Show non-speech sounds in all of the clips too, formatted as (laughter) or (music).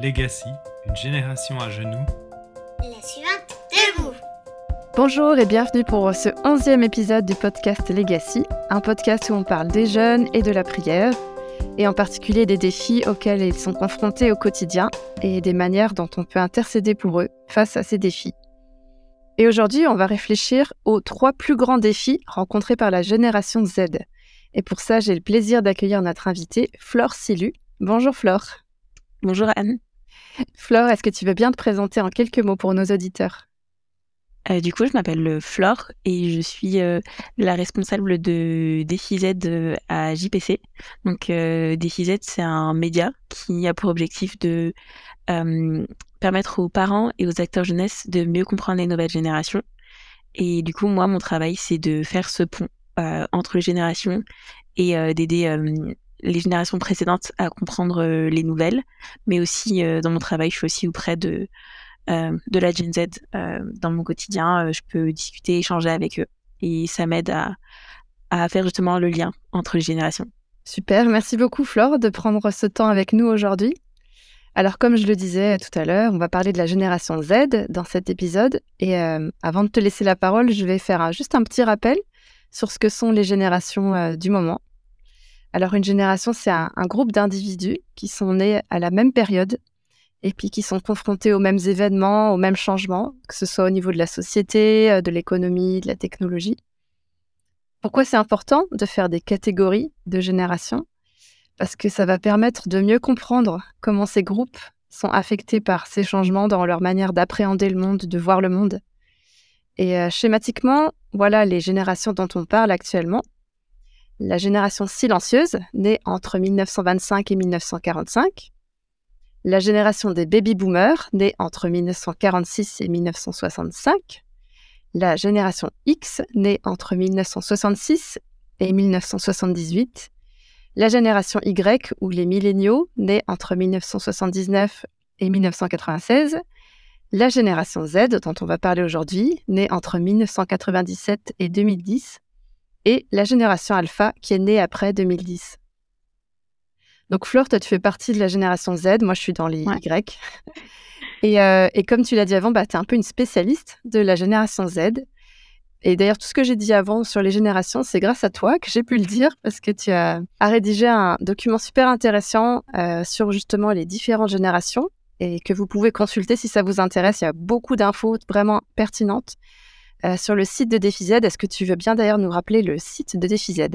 Legacy, une génération à genoux. La suivante, debout. Bonjour et bienvenue pour ce onzième épisode du podcast Legacy, un podcast où on parle des jeunes et de la prière, et en particulier des défis auxquels ils sont confrontés au quotidien et des manières dont on peut intercéder pour eux face à ces défis. Et aujourd'hui, on va réfléchir aux trois plus grands défis rencontrés par la génération Z. Et pour ça, j'ai le plaisir d'accueillir notre invitée, Flore Silu. Bonjour Flore. Bonjour Anne. Flore, est-ce que tu veux bien te présenter en quelques mots pour nos auditeurs? Euh, du coup, je m'appelle euh, Flore et je suis euh, la responsable de Défi Z à JPC. Donc, Z, c'est un média qui a pour objectif de permettre aux parents et aux acteurs jeunesse de mieux comprendre les nouvelles générations. Et du coup, moi, mon travail, c'est de faire ce pont entre les générations et d'aider les générations précédentes à comprendre les nouvelles. Mais aussi, dans mon travail, je suis aussi auprès de euh, de la Gen Z euh, dans mon quotidien. Euh, je peux discuter, échanger avec eux. Et ça m'aide à, à faire justement le lien entre les générations. Super, merci beaucoup Flore de prendre ce temps avec nous aujourd'hui. Alors comme je le disais tout à l'heure, on va parler de la génération Z dans cet épisode. Et avant de te laisser la parole, je vais faire juste un petit rappel sur ce que sont les générations du moment. Alors une génération, c'est un, groupe d'individus qui sont nés à la même période et puis qui sont confrontés aux mêmes événements, aux mêmes changements, que ce soit au niveau de la société, euh, de l'économie, de la technologie. Pourquoi c'est important de faire des catégories de générations Parce que ça va permettre de mieux comprendre comment ces groupes sont affectés par ces changements dans leur manière d'appréhender le monde, de voir le monde. Et euh, schématiquement, voilà les générations dont on parle actuellement. La génération silencieuse, née entre 1925 et 1945, la génération des baby-boomers, née entre 1946 et 1965, la génération X, née entre 1966 et 1978, la génération Y, ou les milléniaux, nés entre 1979 et 1996, la génération Z, dont on va parler aujourd'hui, née entre 1997 et 2010, et la génération Alpha, qui est née après 2010. Donc Flore, toi, tu fais partie de la génération Z. Moi, je suis dans les Y. Euh, et, comme tu l'as dit avant, bah, tu es un peu une spécialiste de la génération Z. Et d'ailleurs, tout ce que j'ai dit avant sur les générations, c'est grâce à toi que j'ai pu le dire parce que tu as, rédigé un document super intéressant euh, sur justement les différentes générations et que vous pouvez consulter si ça vous intéresse. Il y a beaucoup d'infos vraiment pertinentes euh, sur le site de DefiZ. Est-ce que tu veux bien d'ailleurs nous rappeler le site de DefiZ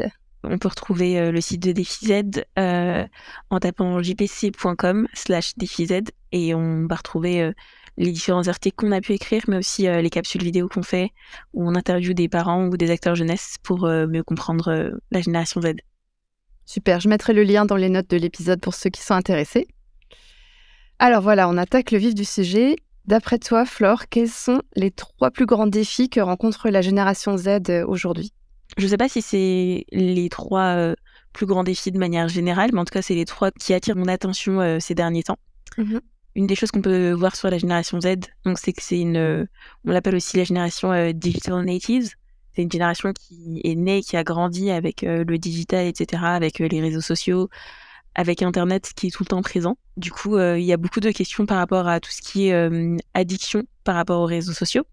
on peut retrouver euh, le site de DefiZ euh, en tapant jpc.com slash DefiZ et on va retrouver les différents articles qu'on a pu écrire, mais aussi les capsules vidéo qu'on fait où on interviewe des parents ou des acteurs jeunesse pour mieux comprendre la génération Z. Super, je mettrai le lien dans les notes de l'épisode pour ceux qui sont intéressés. Alors voilà, on attaque le vif du sujet. D'après toi, Flore, quels sont les trois plus grands défis que rencontre la génération Z aujourd'hui? Je ne sais pas si c'est les trois euh, plus grands défis de manière générale, mais en tout cas, c'est les trois qui attirent mon attention euh, ces derniers temps. Mmh une des choses qu'on peut voir sur la génération Z, donc c'est que c'est une, euh, on l'appelle aussi la génération digital natives. C'est une génération qui est née, qui a grandi avec le digital, etc., avec les réseaux sociaux, avec Internet qui est tout le temps présent. Du coup, il y a beaucoup de questions par rapport à tout ce qui est addiction par rapport aux réseaux sociaux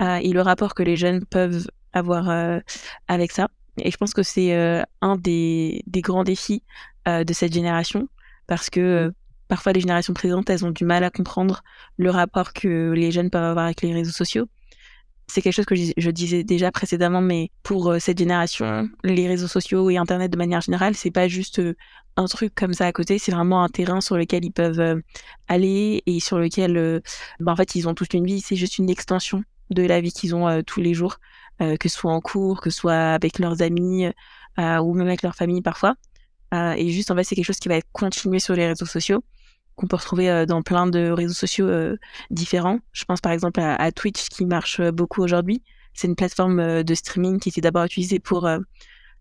et le rapport que les jeunes peuvent avoir euh, avec ça. Et je pense que c'est euh, un des, des, grands défis euh, de cette génération parce que parfois les générations présentes, elles ont du mal à comprendre le rapport que les jeunes peuvent avoir avec les réseaux sociaux. C'est quelque chose que je, disais déjà précédemment, mais pour cette génération, les réseaux sociaux et Internet de manière générale, c'est pas juste un truc comme ça à côté, c'est vraiment un terrain sur lequel ils peuvent aller et sur lequel, bah, en fait, ils ont toute une vie. C'est juste une extension de la vie qu'ils ont tous les jours. Euh, que ce soit en cours, que ce soit avec leurs amis euh, ou même avec leur famille parfois. Euh, et juste, en fait, c'est quelque chose qui va être continué sur les réseaux sociaux, qu'on peut retrouver dans plein de réseaux sociaux différents. Je pense par exemple à, Twitch qui marche beaucoup aujourd'hui. C'est une plateforme de streaming qui était d'abord utilisée pour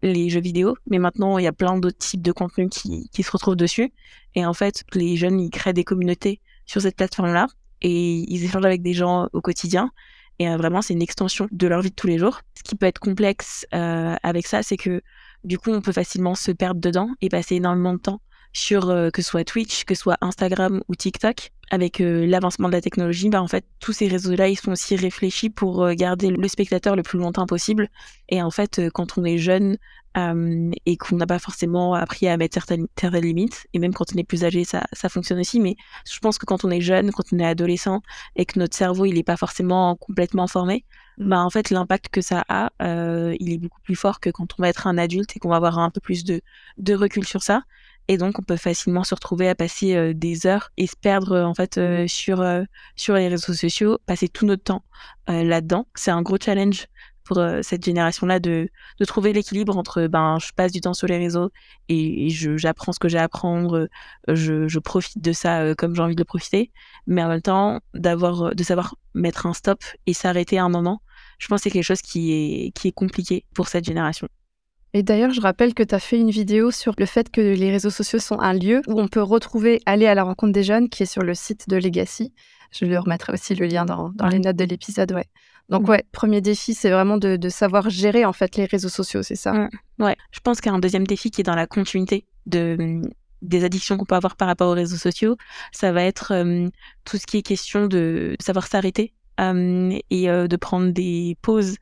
les jeux vidéo, mais maintenant il y a plein d'autres types de contenus qui, se retrouvent dessus. Et en fait, les jeunes, ils créent des communautés sur cette plateforme-là et ils échangent avec des gens au quotidien. Et euh, vraiment, c'est une extension de leur vie de tous les jours. Ce qui peut être complexe euh, avec ça, c'est que du coup, on peut facilement se perdre dedans et passer énormément de temps sur que ce soit Twitch, que ce soit Instagram ou TikTok. Avec l'avancement de la technologie, bah, en fait, tous ces réseaux-là, ils sont aussi réfléchis pour garder le spectateur le plus longtemps possible. Et en fait, quand on est jeune, euh, et qu'on n'a pas forcément appris à mettre certaines, certaines, limites. Et même quand on est plus âgé, ça, ça fonctionne aussi. Mais je pense que quand on est jeune, quand on est adolescent et que notre cerveau il n'est pas forcément complètement formé, mmh. bah en fait l'impact que ça a, euh, il est beaucoup plus fort que quand on va être un adulte et qu'on va avoir un peu plus de, de recul sur ça. Et donc, on peut facilement se retrouver à passer euh, des heures et se perdre euh, en fait euh, sur sur les réseaux sociaux, passer tout notre temps là-dedans. C'est un gros challenge pour cette génération-là de, de trouver l'équilibre entre ben je passe du temps sur les réseaux et, j'apprends ce que j'ai à apprendre, je, je, profite de ça comme j'ai envie de le profiter, mais en même temps d'avoir de savoir mettre un stop et s'arrêter à un moment. Je pense que c'est quelque chose qui est qui est compliqué pour cette génération. Et d'ailleurs, je rappelle que tu as fait une vidéo sur le fait que les réseaux sociaux sont un lieu où on peut retrouver aller à la rencontre des jeunes, qui est sur le site de Legacy. Je lui remettrai aussi le lien dans, dans les notes de l'épisode, ouais. Donc mmh. ouais, premier défi, c'est vraiment de, savoir gérer en fait les réseaux sociaux, c'est ça? Ouais, je pense qu'il y a un deuxième défi qui est dans la continuité de des addictions qu'on peut avoir par rapport aux réseaux sociaux. Ça va être tout ce qui est question de savoir s'arrêter et de prendre des pauses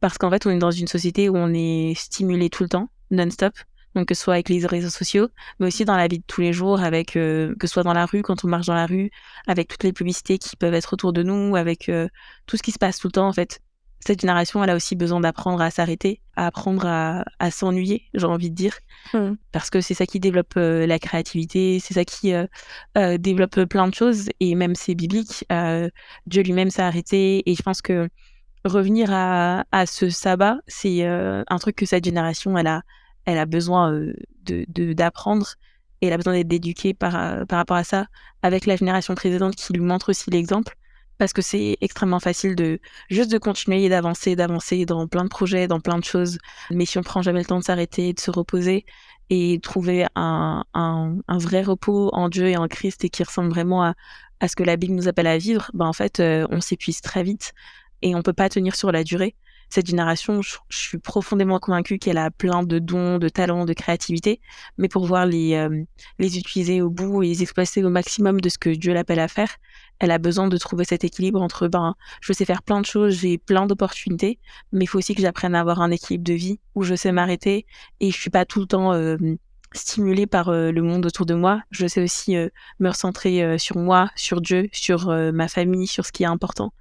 parce qu'en fait, on est dans une société où on est stimulé tout le temps, non-stop donc que ce soit avec les réseaux sociaux, mais aussi dans la vie de tous les jours, avec euh, que ce soit dans la rue, quand on marche dans la rue, avec toutes les publicités qui peuvent être autour de nous, avec euh, tout ce qui se passe tout le temps en fait. Cette génération, elle a aussi besoin d'apprendre à s'arrêter, à apprendre à, s'ennuyer, j'ai envie de dire, mmh. parce que c'est ça qui développe euh, la créativité, c'est ça qui développe plein de choses, et même c'est biblique. Dieu lui-même s'est arrêté, et je pense que revenir à, à ce sabbat, c'est un truc que cette génération, elle a, elle a besoin de d'apprendre et elle a besoin d'être éduquée par, par rapport à ça avec la génération précédente qui lui montre aussi l'exemple parce que c'est extrêmement facile de juste de continuer et d'avancer, d'avancer dans plein de projets, dans plein de choses. Mais si on prend jamais le temps de s'arrêter, de se reposer et trouver un, un, un, vrai repos en Dieu et en Christ et qui ressemble vraiment à, à ce que la Bible nous appelle à vivre, ben en fait, on s'épuise très vite et on peut pas tenir sur la durée cette génération, je, suis profondément convaincue qu'elle a plein de dons, de talents, de créativité, mais pour pouvoir les, euh, les utiliser au bout et les exploiter au maximum de ce que Dieu l'appelle à faire, elle a besoin de trouver cet équilibre entre, ben, je sais faire plein de choses, j'ai plein d'opportunités, mais il faut aussi que j'apprenne à avoir un équilibre de vie où je sais m'arrêter et je suis pas tout le temps euh, stimulée par euh, le monde autour de moi. Je sais aussi me recentrer sur moi, sur Dieu, sur ma famille, sur ce qui est important.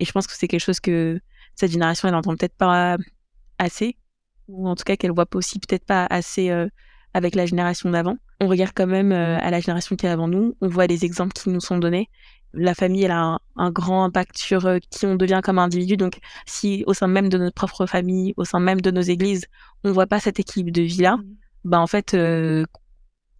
Et je pense que c'est quelque chose que cette génération, elle n'entend peut-être pas assez, ou en tout cas qu'elle voit aussi peut-être pas assez euh, avec la génération d'avant. On regarde quand même euh, à la génération qui est avant nous, on voit des exemples qui nous sont donnés. La famille, elle a un, grand impact sur euh, qui on devient comme individu. Donc, si au sein même de notre propre famille, au sein même de nos églises, on voit pas cette équilibre de vie-là, mmh. bah en fait,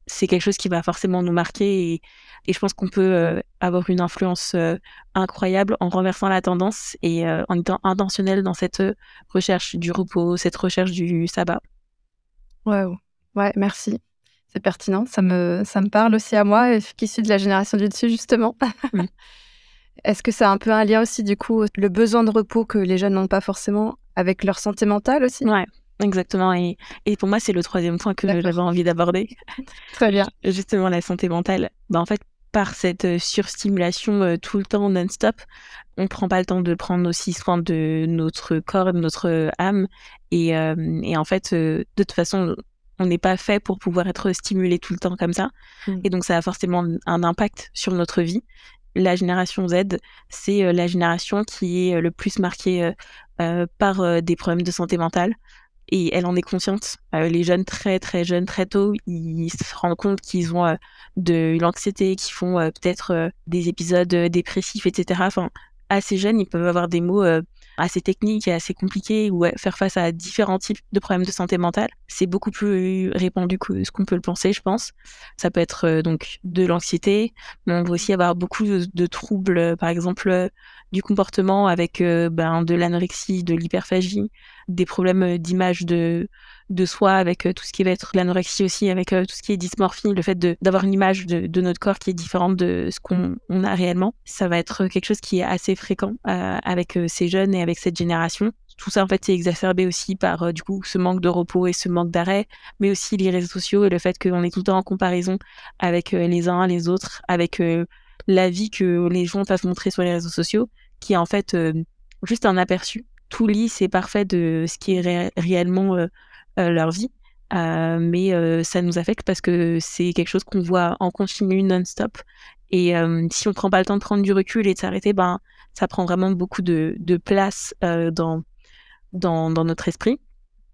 c'est quelque chose qui va forcément nous marquer et, et je pense qu'on peut euh, avoir une influence euh, incroyable en renversant la tendance et euh, en étant intentionnel dans cette recherche du repos, cette recherche du sabbat. Waouh, ouais, merci. C'est pertinent, ça me, ça me parle aussi à moi, qui suis de la génération du dessus, justement. (laughs) Est-ce que c'est un peu un lien aussi, du coup, le besoin de repos que les jeunes n'ont pas forcément avec leur santé mentale aussi? Ouais, Exactement. Et, et pour moi, c'est le troisième point que j'avais envie d'aborder. Très bien. (laughs) Justement, la santé mentale. Bah, en fait, par cette euh, surstimulation euh, tout le temps non-stop, on prend pas le temps de prendre aussi soin de notre corps, de notre euh, âme. Et, et en fait, de toute façon, on n'est pas fait pour pouvoir être stimulé tout le temps comme ça. Mmh. Et donc, ça a forcément un impact sur notre vie. La génération Z, c'est la génération qui est le plus marquée par des problèmes de santé mentale et elle en est consciente. Euh, les jeunes très très jeunes très tôt, ils se rendent compte qu'ils ont euh, de l'anxiété, qu'ils font euh, peut-être des épisodes dépressifs, etc. assez jeunes, ils peuvent avoir des mots assez techniques et assez compliqués ou faire face à différents types de problèmes de santé mentale. C'est beaucoup plus répandu que ce qu'on peut le penser, je pense. Ça peut être donc de l'anxiété, mais on va aussi avoir beaucoup de, troubles, par exemple du comportement avec ben, de l'anorexie, de l'hyperphagie, des problèmes d'image de de soi avec tout ce qui va être l'anorexie aussi, avec tout ce qui est dysmorphie, le fait d'avoir une image de, notre corps qui est différente de ce qu'on on a réellement. Ça va être quelque chose qui est assez fréquent avec ces jeunes et avec cette génération. tout ça en fait c'est exacerbé aussi par du coup ce manque de repos et ce manque d'arrêt, mais aussi les réseaux sociaux et le fait qu'on est tout le temps en comparaison avec les uns les autres, avec la vie que les gens peuvent montrer sur les réseaux sociaux, qui est en fait juste un aperçu tout lisse et parfait de ce qui est réellement leur vie. mais ça nous affecte parce que c'est quelque chose qu'on voit en continu non-stop. Et si on prend pas le temps de prendre du recul et de s'arrêter, ben, ça prend vraiment beaucoup de, place dans, dans, notre esprit.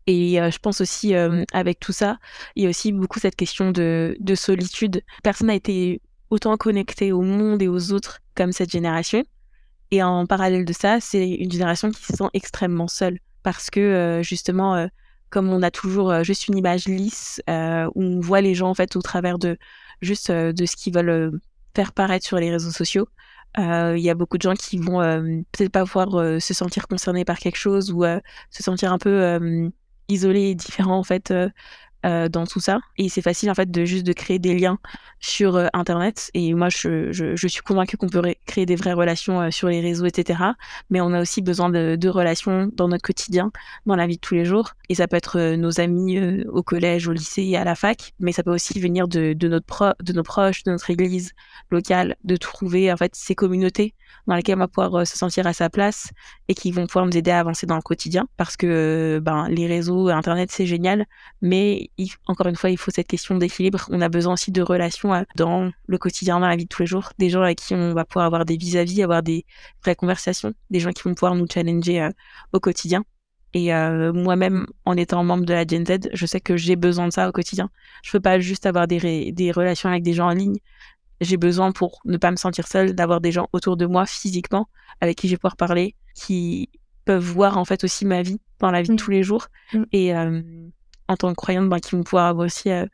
Et je pense aussi, avec tout ça, il y a aussi beaucoup cette question de, de solitude. Personne n'a été autant connecté au monde et aux autres comme cette génération. Et en parallèle de ça, c'est une génération qui se sent extrêmement seule parce que euh, justement, euh, comme on a toujours euh, juste une image lisse où on voit les gens en au travers de juste de ce qu'ils veulent faire paraître sur les réseaux sociaux, il y a beaucoup de gens qui vont peut-être pas pouvoir se sentir concernés par quelque chose ou se sentir un peu isolés et différents en fait euh, dans tout ça. Et c'est facile en fait de juste de créer des liens sur euh, Internet. Et moi, je, je, je suis convaincue qu'on peut créer des vraies relations euh, sur les réseaux, etc. Mais on a aussi besoin de, de, relations dans notre quotidien, dans la vie de tous les jours. Et ça peut être nos amis au collège, au lycée à la fac. Mais ça peut aussi venir de, de, notre pro de nos proches, de notre église locale, de trouver en fait ces communautés dans lesquelles on va pouvoir se sentir à sa place et qui vont pouvoir nous aider à avancer dans le quotidien. Parce que ben, les réseaux, Internet, c'est génial, mais encore une fois, il faut cette question d'équilibre. On a besoin aussi de relations euh, dans le quotidien, dans la vie de tous les jours. Des gens avec qui on va pouvoir avoir des vis-à-vis, avoir des vraies conversations. Des gens qui vont pouvoir nous challenger euh, au quotidien. Et euh, moi-même, en étant membre de la Gen Z, je sais que j'ai besoin de ça au quotidien. Je peux pas juste avoir des, des relations avec des gens en ligne. J'ai besoin pour ne pas me sentir seule d'avoir des gens autour de moi physiquement avec qui je vais pouvoir parler, qui peuvent voir en fait aussi ma vie dans la vie de mmh. tous les jours. Mmh. Et en tant que croyante, ben, qui vont pouvoir avoir aussi euh,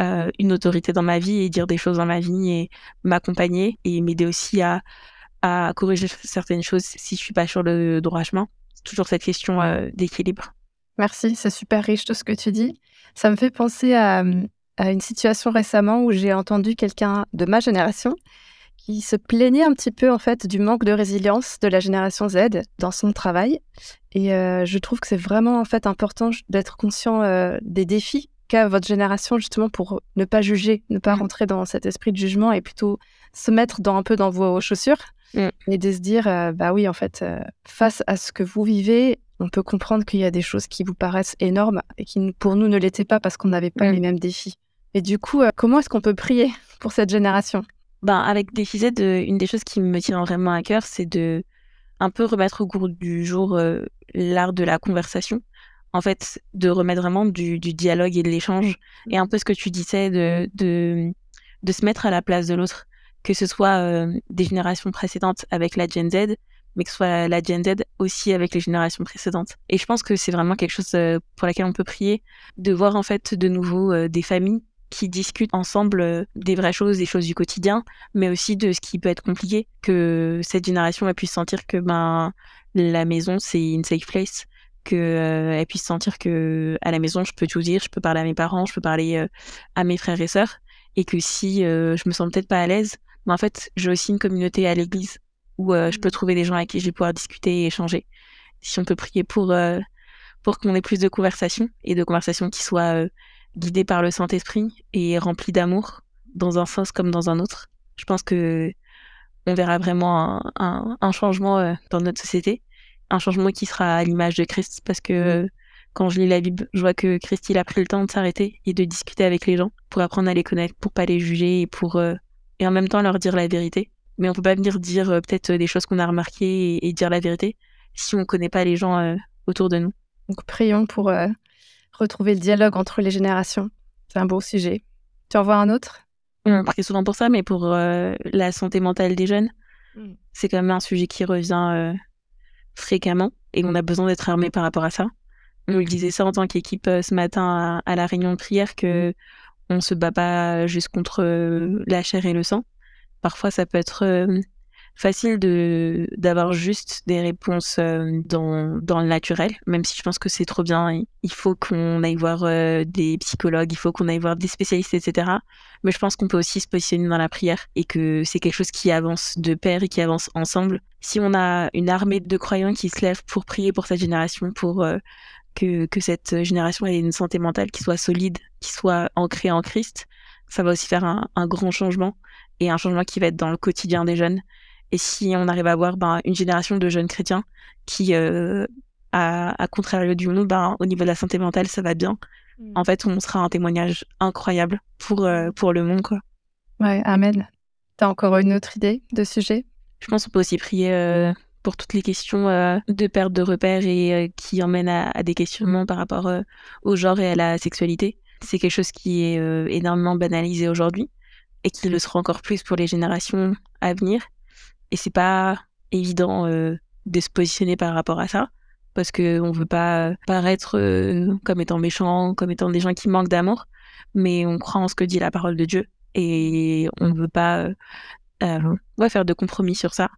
euh, une autorité dans ma vie et dire des choses dans ma vie et m'accompagner et m'aider aussi à, à corriger certaines choses si je suis pas sur le droit chemin. Toujours cette question euh, d'équilibre. Merci, c'est super riche tout ce que tu dis. Ça me fait penser à, à une situation récemment où j'ai entendu quelqu'un de ma génération qui se plaignait un petit peu en fait du manque de résilience de la génération Z dans son travail. Et euh, je trouve que c'est vraiment en fait important d'être conscient euh, des défis qu'a votre génération justement pour ne pas juger, ne pas mmh. rentrer dans cet esprit de jugement et plutôt se mettre dans, un peu dans vos chaussures mmh. et de se dire euh, bah oui en fait face à ce que vous vivez, on peut comprendre qu'il y a des choses qui vous paraissent énormes et qui pour nous ne l'étaient pas parce qu'on n'avait pas mmh. les mêmes défis. Et du coup, comment est-ce qu'on peut prier pour cette génération? Ben, avec DefiZ, une des choses qui me tient vraiment à cœur, c'est de un peu remettre au cours du jour euh, l'art de la conversation. En fait, de remettre vraiment du, dialogue et de l'échange. Et un peu ce que tu disais, de, de, de se mettre à la place de l'autre. Que ce soit euh, des générations précédentes avec la Gen Z, mais que ce soit la Gen Z aussi avec les générations précédentes. Et je pense que c'est vraiment quelque chose euh, pour laquelle on peut prier, de voir en fait de nouveau des familles qui discutent ensemble euh, des vraies choses, des choses du quotidien, mais aussi de ce qui peut être compliqué, que cette génération elle puisse sentir que ben la maison c'est une safe place, que euh, elle puisse sentir que à la maison je peux tout dire, je peux parler à mes parents, je peux parler euh, à mes frères et sœurs, et que si je me sens peut-être pas à l'aise, ben, en fait j'ai aussi une communauté à l'église où je peux mmh. trouver des gens avec qui je vais pouvoir discuter et échanger. Si on peut prier pour pour qu'on ait plus de conversations et de conversations qui soient guidé par le Saint-Esprit et rempli d'amour dans un sens comme dans un autre. Je pense que on verra vraiment un, changement euh, dans notre société, un changement qui sera à l'image de Christ parce que quand je lis la Bible, je vois que Christ il a pris le temps de s'arrêter et de discuter avec les gens pour apprendre à les connaître, pour pas les juger et pour euh, et en même temps leur dire la vérité. Mais on peut pas venir dire euh, peut-être des choses qu'on a remarquées et, dire la vérité si on connaît pas les gens autour de nous. Donc prions pour retrouver le dialogue entre les générations. C'est un beau sujet. Tu en vois un autre? On prie souvent pour ça, mais pour euh, la santé mentale des jeunes, mm. c'est quand même un sujet qui revient euh, fréquemment et on a besoin d'être armé par rapport à ça. On le disait ça en tant qu'équipe euh, ce matin à, la réunion de prière que mm. on se bat pas juste contre la chair et le sang. Parfois, ça peut être facile de d'avoir juste des réponses euh, dans, dans le naturel, même si je pense que c'est trop bien. Il faut qu'on aille voir euh, des psychologues, il faut qu'on aille voir des spécialistes, etc. Mais je pense qu'on peut aussi se positionner dans la prière et que c'est quelque chose qui avance de pair et qui avance ensemble. si on a une armée de croyants qui se lèvent pour prier pour cette génération, pour euh, que, que cette génération ait une santé mentale qui soit solide, qui soit ancrée en Christ, ça va aussi faire un, un, grand changement et un changement qui va être dans le quotidien des jeunes. Et si on arrive à avoir ben, une génération de jeunes chrétiens qui, euh, à, à contrario du monde, ben, au niveau de la santé mentale, ça va bien. Mm. En fait, on sera un témoignage incroyable pour, euh, pour le monde. Quoi. Ouais, Amen. T'as encore une autre idée de sujet? Je pense qu'on peut aussi prier euh, pour toutes les questions euh, de perte de repères et euh, qui emmènent à, à, des questionnements par rapport au genre et à la sexualité. C'est quelque chose qui est énormément banalisé aujourd'hui et qui le sera encore plus pour les générations à venir. Et c'est pas évident de se positionner par rapport à ça parce que on veut pas paraître comme étant méchant, comme étant des gens qui manquent d'amour, mais on croit en ce que dit la parole de Dieu et on veut pas euh, faire de compromis sur ça.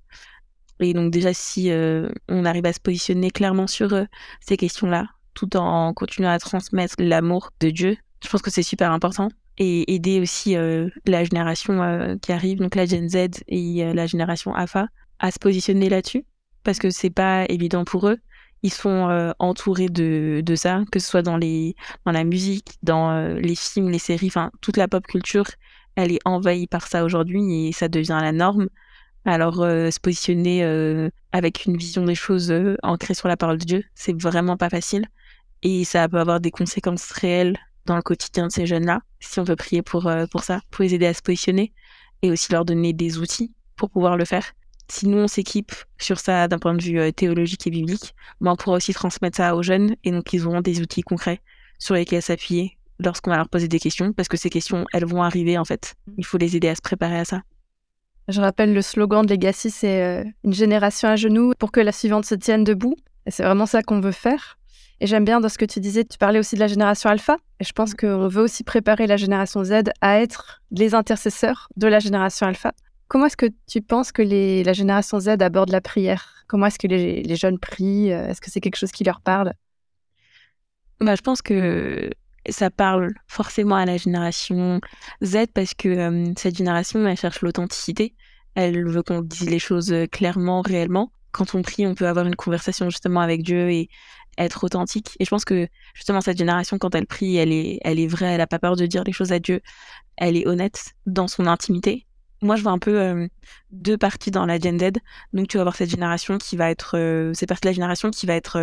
Et donc déjà, si euh, on arrive à se positionner clairement sur euh, ces questions-là, tout en continuant à transmettre l'amour de Dieu, je pense que c'est super important. Et aider aussi la génération qui arrive, donc la Gen Z et la génération AFA, à se positionner là-dessus, parce que c'est pas évident pour eux. Ils sont entourés de, de ça, que ce soit dans, les, dans la musique, dans les films, les séries, enfin toute la pop culture elle est envahie par ça aujourd'hui et ça devient la norme. Alors euh, se positionner euh, avec une vision des choses euh, ancrée sur la parole de Dieu, c'est vraiment pas facile et ça peut avoir des conséquences réelles dans le quotidien de ces jeunes-là. Si on veut prier pour pour ça, pour les aider à se positionner et aussi leur donner des outils pour pouvoir le faire. Si nous on s'équipe sur ça d'un point de vue théologique et biblique, ben, on pourra aussi transmettre ça aux jeunes et donc ils auront des outils concrets sur lesquels s'appuyer lorsqu'on va leur poser des questions, parce que ces questions, elles vont arriver en fait. Il faut les aider à se préparer à ça. Je rappelle le slogan de Legacy, c'est euh, une génération à genoux pour que la suivante se tienne debout. C'est vraiment ça qu'on veut faire. Et j'aime bien dans ce que tu disais, tu parlais aussi de la génération alpha. Et je pense mm. qu'on veut aussi préparer la génération Z à être les intercesseurs de la génération alpha. Comment est-ce que tu penses que les, la génération Z aborde la prière? Comment est-ce que les, les, jeunes prient? Est-ce que c'est quelque chose qui leur parle? Bah, Je pense que ça parle forcément à la génération Z parce que euh, cette génération, elle cherche l'authenticité. Elle veut qu'on dise les choses euh, clairement, réellement. Quand on prie, on peut avoir une conversation justement avec Dieu et être authentique. Et je pense que justement cette génération, quand elle prie, elle est, elle est vraie, elle n'a pas peur de dire les choses à Dieu. Elle est honnête dans son intimité. Moi, je vois un peu euh, deux parties dans la Gen Z. Donc, tu vas avoir cette génération qui va être, euh, c'est partie de la génération qui va être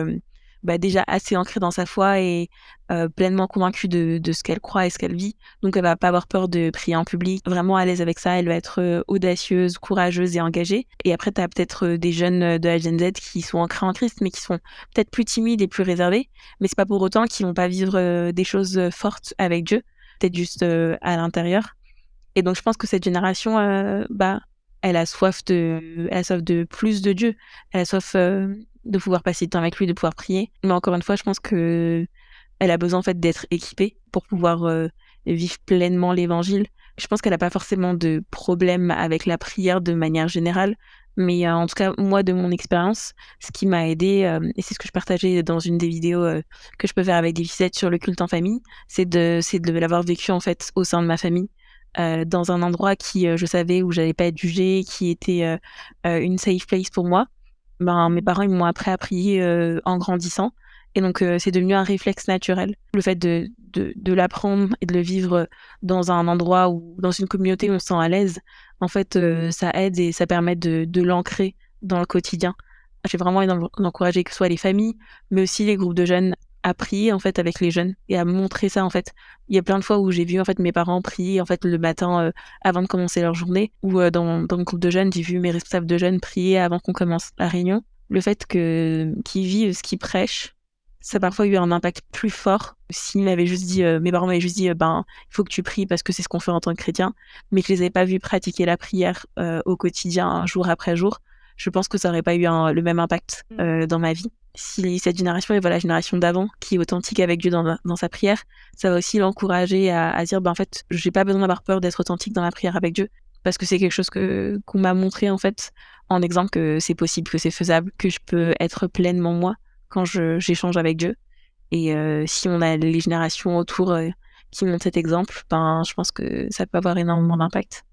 bah, déjà assez ancrée dans sa foi et euh, pleinement convaincue de, ce qu'elle croit et ce qu'elle vit. Donc elle va pas avoir peur de prier en public, vraiment à l'aise avec ça, elle va être euh, audacieuse, courageuse et engagée. Et après, tu as peut-être euh, des jeunes de la Gen Z qui sont ancrés en Christ, mais qui sont peut-être plus timides et plus réservés. Mais c'est pas pour autant qu'ils vont pas vivre des choses fortes avec Dieu, peut-être juste à l'intérieur. Et donc je pense que cette génération, bah, elle a soif de, elle a soif de plus de Dieu. Elle a soif de pouvoir passer du temps avec lui, de pouvoir prier. Mais encore une fois, je pense que elle a besoin en fait d'être équipée pour pouvoir euh, vivre pleinement l'évangile. Je pense qu'elle n'a pas forcément de problème avec la prière de manière générale, mais euh, en tout cas moi de mon expérience, ce qui m'a aidé euh, et c'est ce que je partageais dans une des vidéos que je peux faire avec des fillettes sur le culte en famille, c'est de de l'avoir vécu en fait au sein de ma famille. dans un endroit qui je savais où j'allais pas être jugée, qui était une safe place pour moi ben, mes parents ils m'ont appris à prier euh, en grandissant. Et donc, euh, c'est devenu un réflexe naturel. Le fait de, de, de l'apprendre et de le vivre dans un endroit ou dans une communauté où on se sent à l'aise, en fait, euh, ça aide et ça permet de, de l'ancrer dans le quotidien. J'ai vraiment envie d'encourager que ce soit les familles, mais aussi les groupes de jeunes à prier en fait avec les jeunes et à montrer ça en fait. Il y a plein de fois où j'ai vu en fait mes parents prier en fait le matin euh, avant de commencer leur journée ou euh, dans, dans le groupe de jeunes, j'ai vu mes responsables de jeunes prier avant qu'on commence la réunion. Le fait que qu'ils vivent ce qu'ils prêchent, ça a parfois eu un impact plus fort. S'ils m'avaient juste dit, euh, mes parents m'avaient juste dit, ben, il faut que tu pries parce que c'est ce qu'on fait en tant que chrétien, mais que je les avais pas vus pratiquer la prière au quotidien, jour après jour, je pense que ça aurait pas eu le même impact mmh. dans ma vie si cette génération est la génération d'avant qui est authentique avec Dieu dans, dans sa prière, ça va aussi l'encourager à, à, dire ben en fait j'ai pas besoin d'avoir peur d'être authentique dans la prière avec Dieu parce que c'est quelque chose que qu'on m'a montré en fait en exemple que c'est possible, que c'est faisable, que je peux être pleinement moi quand j'échange avec Dieu. Et euh, si on a les générations autour euh, qui montrent cet exemple, ben je pense que ça peut avoir énormément d'impact.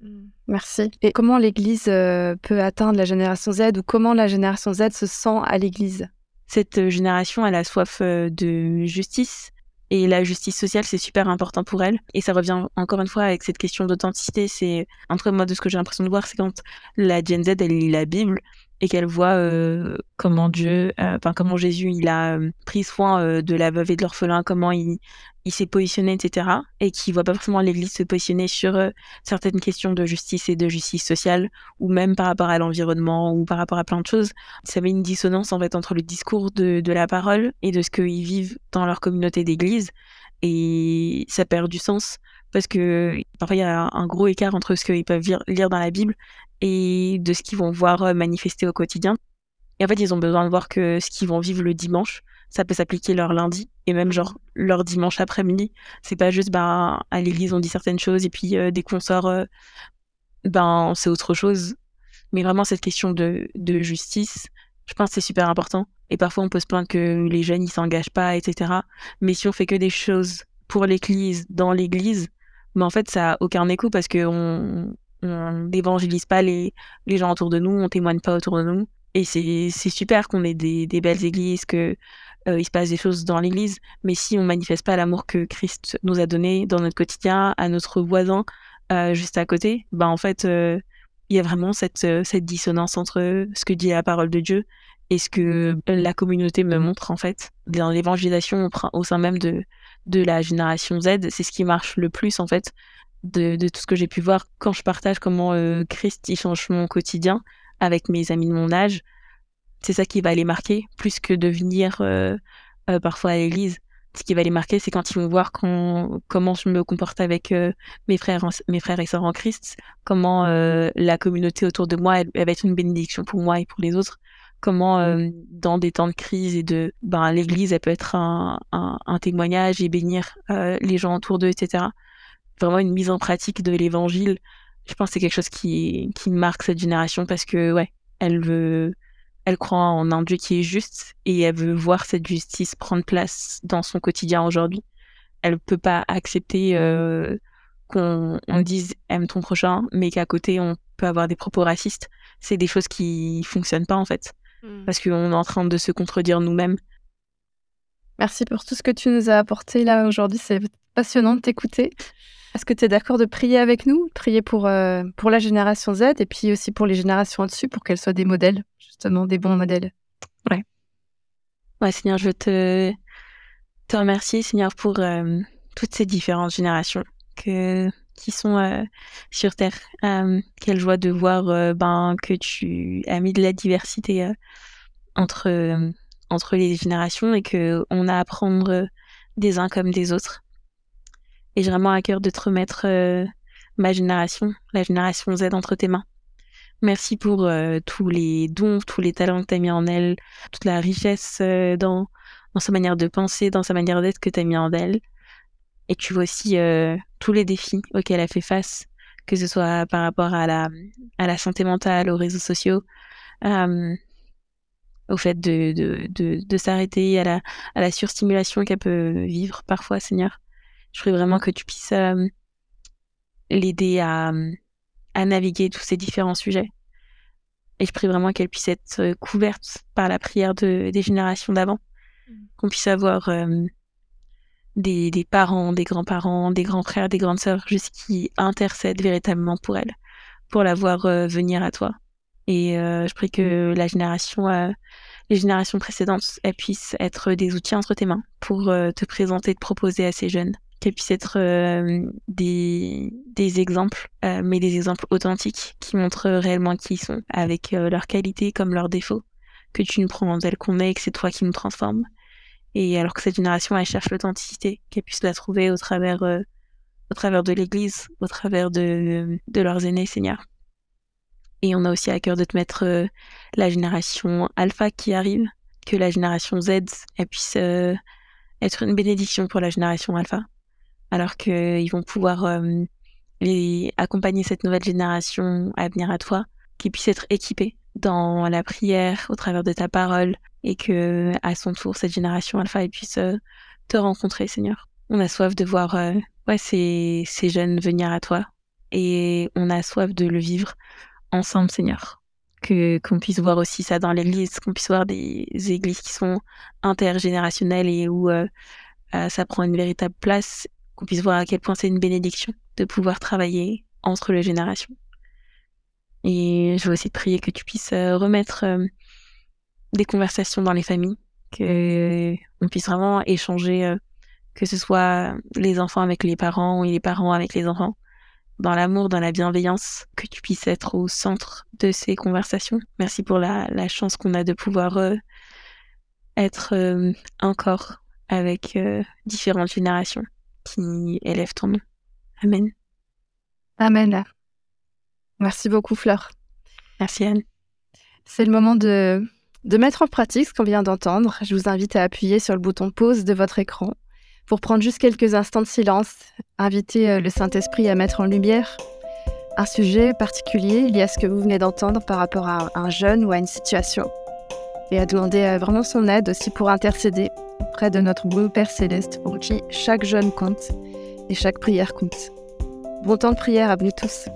Mm. Merci. Et comment l'Église peut atteindre la génération Z ou comment la génération Z se sent à l'Église? Cette génération, elle a soif de justice, et la justice sociale, c'est super important pour elle. Et ça revient encore une fois avec cette question d'authenticité. C'est, entre moi, de ce que j'ai l'impression de voir, c'est quand la Gen Z, elle lit la Bible et qu'elle voit euh, comment Dieu, euh, enfin, comment Jésus, il a euh, pris soin de la veuve et de l'orphelin, comment il, s'est positionné, etc. Et qui voit pas forcément l'Église se positionner sur certaines questions de justice et de justice sociale, ou même par rapport à l'environnement, ou par rapport à plein de choses. Ça met une dissonance, en fait, entre le discours de, de la parole et de ce qu'ils vivent dans leur communauté d'église. Et ça perd du sens parce que parfois il y a un gros écart entre ce qu'ils peuvent lire dans la Bible et de ce qu'ils vont voir manifester au quotidien. Et en fait, ils ont besoin de voir que ce qu'ils vont vivre le dimanche, ça peut s'appliquer leur lundi et même genre leur dimanche après-midi. C'est pas juste ben à l'église on dit certaines choses et puis euh, dès qu'on sort euh, ben c'est autre chose. Mais vraiment cette question de, de justice, je pense c'est super important. Et parfois on peut se plaindre que les jeunes ils s'engagent pas, etc. Mais si on fait que des choses pour l'église, dans l'église, mais ben, en fait ça a aucun écho parce que on n'évangélise pas les, les gens autour de nous, on témoigne pas autour de nous. Et c'est super qu'on ait des, des, belles églises, que euh, il se passe des choses dans l'Église, mais si on manifeste pas l'amour que Christ nous a donné dans notre quotidien, à notre voisin euh, juste à côté, bah en fait, euh, il y a vraiment cette, cette dissonance entre ce que dit la parole de Dieu et ce que la communauté me montre en fait. Dans l'évangélisation au sein même de, de la génération Z, c'est ce qui marche le plus en fait de, de tout ce que j'ai pu voir quand je partage comment Christ il change mon quotidien avec mes amis de mon âge c'est ça qui va les marquer, plus que de venir euh, euh, parfois à l'église. Ce qui va les marquer, c'est quand ils vont voir comment je me comporte avec euh, mes, frères, mes frères et sœurs en Christ, comment la communauté autour de moi, elle, va être une bénédiction pour moi et pour les autres, comment dans des temps de crise et de... Ben, l'église, elle peut être un, un, témoignage et bénir les gens autour d'eux, etc. Vraiment une mise en pratique de l'évangile. Je pense que c'est quelque chose qui, qui marque cette génération parce que, ouais, elle veut elle croit en un Dieu qui est juste et elle veut voir cette justice prendre place dans son quotidien aujourd'hui. Elle ne peut pas accepter euh, qu'on dise aime ton prochain, mais qu'à côté on peut avoir des propos racistes. C'est des choses qui fonctionnent pas en fait, hmm. parce qu'on est en train de se contredire nous-mêmes. Merci pour tout ce que tu nous as apporté là aujourd'hui. C'est passionnant de t'écouter. Est-ce que tu es d'accord de prier avec nous Prier pour, euh, pour la génération Z et puis aussi pour les générations au-dessus pour qu'elles soient des modèles justement des bons modèles? Ouais. Ouais, Seigneur, je te, te remercier, Seigneur, pour euh, toutes ces différentes générations que, qui sont euh, sur Terre. Quelle joie de voir ben, que tu as mis de la diversité entre, entre les générations et qu'on a à apprendre des uns comme des autres. Et j'ai vraiment à cœur de te remettre ma génération, la génération Z, entre tes mains. Merci pour euh, tous les dons, tous les talents que tu as mis en elle, toute la richesse euh, dans, dans sa manière de penser, dans sa manière d'être que tu as mis en elle. Et tu vois aussi euh, tous les défis auxquels elle a fait face, que ce soit par rapport à la, à la santé mentale, aux réseaux sociaux, au fait de, de, de, de s'arrêter, à la, à la surstimulation qu'elle peut vivre parfois, Seigneur. Je prie vraiment que tu puisses l'aider à à naviguer tous ces différents sujets. Et je prie vraiment qu'elle puisse être euh, couverte par la prière de, des générations d'avant, mm. qu'on puisse avoir euh, des, des, parents, des grands-parents, des grands frères, des grandes sœurs, juste qui intercèdent véritablement pour elle, pour la voir euh, venir à toi. Et je prie que la génération, les générations précédentes, elles puissent être des outils entre tes mains pour te présenter, te proposer à ces jeunes qu'elles puissent être euh, des, exemples, euh, mais des exemples authentiques qui montrent réellement qui ils sont, avec euh, leurs qualités comme leurs défauts, que tu nous prends tel qu'on est et que c'est toi qui nous transformes. Et alors que cette génération, elle cherche l'authenticité, qu'elle puisse la trouver au travers, au travers de l'Église, au travers de, de leurs aînés, Seigneur. Et on a aussi à cœur de te mettre la génération alpha qui arrive, que la génération Z, elle puisse être une bénédiction pour la génération alpha alors qu'ils vont pouvoir euh, accompagner cette nouvelle génération à venir à toi, qu'ils puissent être équipés dans la prière au travers de ta parole et que à son tour cette génération alpha puisse euh, te rencontrer Seigneur. On a soif de voir euh, ouais, ces, jeunes venir à toi et on a soif de le vivre ensemble, Seigneur. Que qu'on puisse voir aussi ça dans l'Église, qu'on puisse voir des églises qui sont intergénérationnelles et où ça prend une véritable place, qu'on puisse voir à quel point c'est une bénédiction de pouvoir travailler entre les générations. Et je veux aussi te prier que tu puisses remettre des conversations dans les familles, que on puisse vraiment échanger, que ce soit les enfants avec les parents ou les parents avec les enfants, dans l'amour, dans la bienveillance, que tu puisses être au centre de ces conversations. Merci pour la, chance qu'on a de pouvoir euh, être euh, encore avec euh, différentes générations qui élèvent ton nom. Amen. Amen. Merci beaucoup, Fleur. Merci, Anne. C'est le moment de, de mettre en pratique ce qu'on vient d'entendre. Je vous invite à appuyer sur le bouton pause de votre écran pour prendre juste quelques instants de silence, inviter euh, le Saint-Esprit à mettre en lumière un sujet particulier lié à ce que vous venez d'entendre par rapport à un jeune ou à une situation, et à demander euh, vraiment son aide aussi pour intercéder près de notre beau Père céleste pour qui chaque jeune compte et chaque prière compte. Bon temps de prière à vous tous.